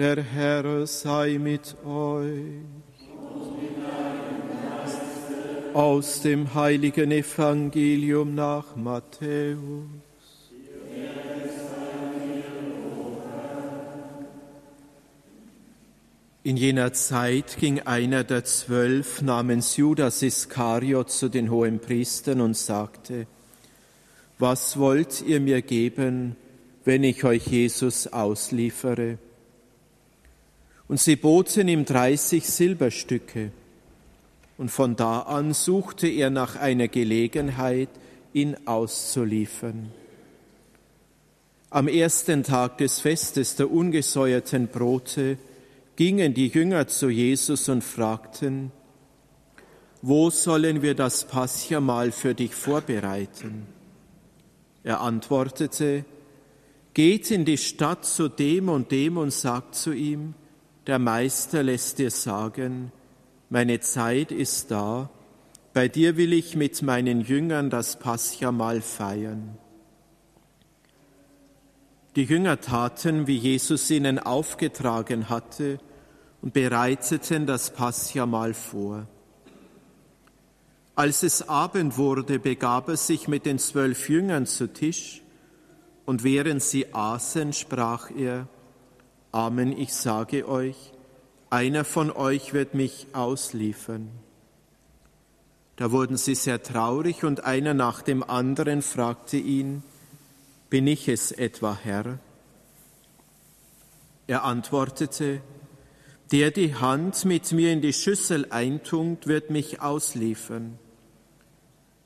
Der Herr sei mit euch. Aus dem heiligen Evangelium nach Matthäus. In jener Zeit ging einer der zwölf namens Judas Iskariot zu den hohen Priestern und sagte, was wollt ihr mir geben, wenn ich euch Jesus ausliefere? Und sie boten ihm dreißig Silberstücke. Und von da an suchte er nach einer Gelegenheit, ihn auszuliefern. Am ersten Tag des Festes der ungesäuerten Brote gingen die Jünger zu Jesus und fragten, wo sollen wir das Paschamal für dich vorbereiten? Er antwortete, geht in die Stadt zu dem und dem und sagt zu ihm, der Meister lässt dir sagen, meine Zeit ist da, bei dir will ich mit meinen Jüngern das Paschamal feiern. Die Jünger taten, wie Jesus ihnen aufgetragen hatte, und bereiteten das Paschamal vor. Als es Abend wurde, begab er sich mit den zwölf Jüngern zu Tisch, und während sie aßen, sprach er, Amen, ich sage euch, einer von euch wird mich ausliefern. Da wurden sie sehr traurig, und einer nach dem anderen fragte ihn, Bin ich es etwa, Herr? Er antwortete, der die Hand mit mir in die Schüssel eintunkt, wird mich ausliefern.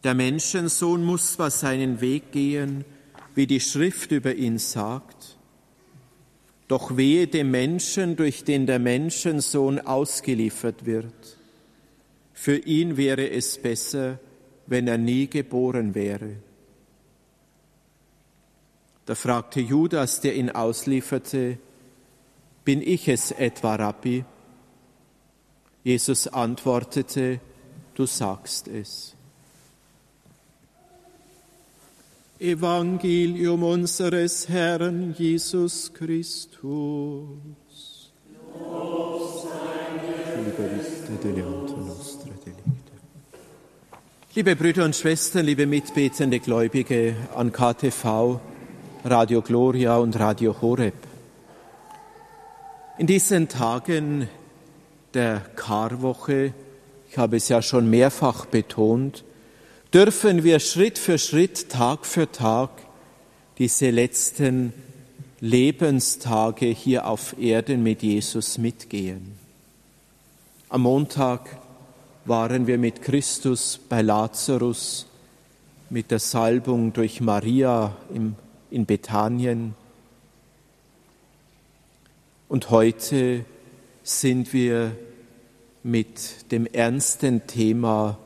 Der Menschensohn muss zwar seinen Weg gehen, wie die Schrift über ihn sagt, doch wehe dem Menschen, durch den der Menschensohn ausgeliefert wird. Für ihn wäre es besser, wenn er nie geboren wäre. Da fragte Judas, der ihn auslieferte, bin ich es etwa, Rabbi? Jesus antwortete, du sagst es. Evangelium unseres Herrn Jesus Christus. Liebe Brüder und Schwestern, liebe mitbetende Gläubige an KTV, Radio Gloria und Radio Horeb. In diesen Tagen der Karwoche, ich habe es ja schon mehrfach betont, dürfen wir Schritt für Schritt, Tag für Tag diese letzten Lebenstage hier auf Erden mit Jesus mitgehen. Am Montag waren wir mit Christus bei Lazarus, mit der Salbung durch Maria in Bethanien. Und heute sind wir mit dem ernsten Thema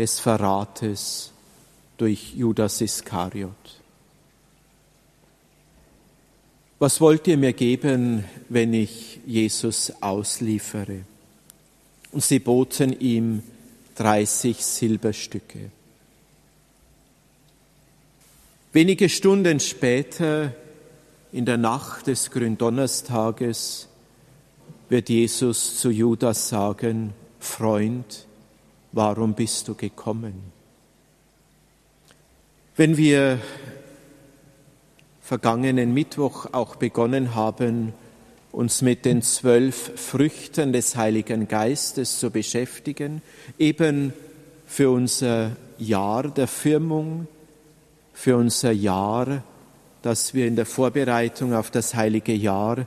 des Verrates durch Judas Iskariot. Was wollt ihr mir geben, wenn ich Jesus ausliefere? Und sie boten ihm 30 Silberstücke. Wenige Stunden später in der Nacht des Gründonnerstages wird Jesus zu Judas sagen, Freund, warum bist du gekommen? Wenn wir vergangenen Mittwoch auch begonnen haben, uns mit den zwölf Früchten des Heiligen Geistes zu beschäftigen, eben für unser Jahr der Firmung, für unser Jahr das wir in der Vorbereitung auf das heilige Jahr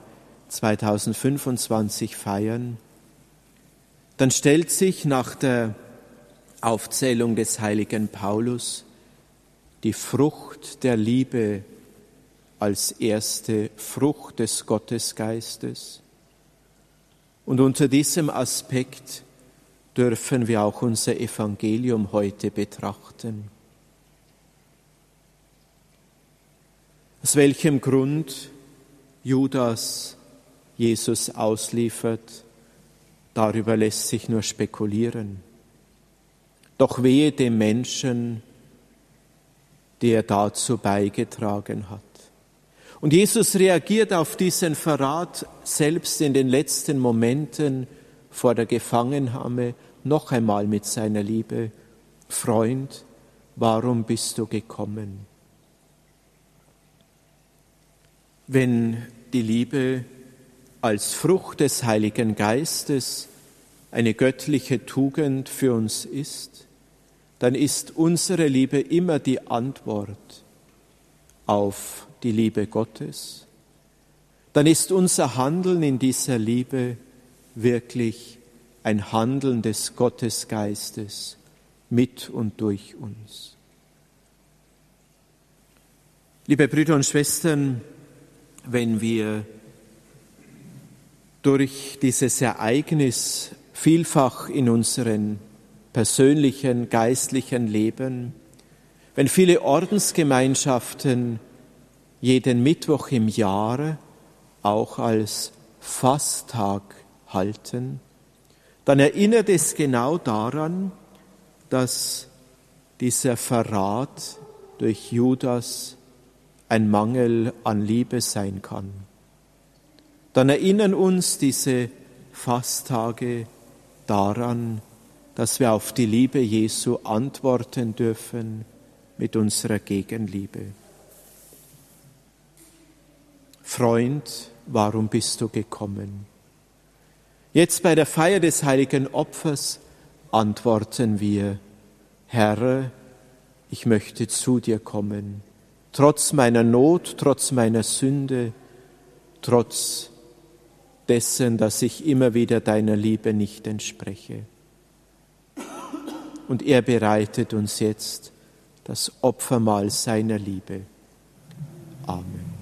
2025 feiern, dann stellt sich nach der Aufzählung des heiligen Paulus die Frucht der Liebe als erste Frucht des Gottesgeistes. Und unter diesem Aspekt dürfen wir auch unser Evangelium heute betrachten. Aus welchem Grund Judas Jesus ausliefert, darüber lässt sich nur spekulieren. Doch wehe dem Menschen, der dazu beigetragen hat. Und Jesus reagiert auf diesen Verrat selbst in den letzten Momenten vor der Gefangennahme noch einmal mit seiner Liebe. Freund, warum bist du gekommen? Wenn die Liebe als Frucht des Heiligen Geistes eine göttliche Tugend für uns ist, dann ist unsere Liebe immer die Antwort auf die Liebe Gottes, dann ist unser Handeln in dieser Liebe wirklich ein Handeln des Gottesgeistes mit und durch uns. Liebe Brüder und Schwestern, wenn wir durch dieses Ereignis vielfach in unseren persönlichen, geistlichen Leben, wenn viele Ordensgemeinschaften jeden Mittwoch im Jahr auch als Fasttag halten, dann erinnert es genau daran, dass dieser Verrat durch Judas ein Mangel an Liebe sein kann. Dann erinnern uns diese Fasttage daran, dass wir auf die Liebe Jesu antworten dürfen mit unserer Gegenliebe. Freund, warum bist du gekommen? Jetzt bei der Feier des heiligen Opfers antworten wir, Herr, ich möchte zu dir kommen, trotz meiner Not, trotz meiner Sünde, trotz dessen, dass ich immer wieder deiner Liebe nicht entspreche. Und er bereitet uns jetzt das Opfermahl seiner Liebe. Amen.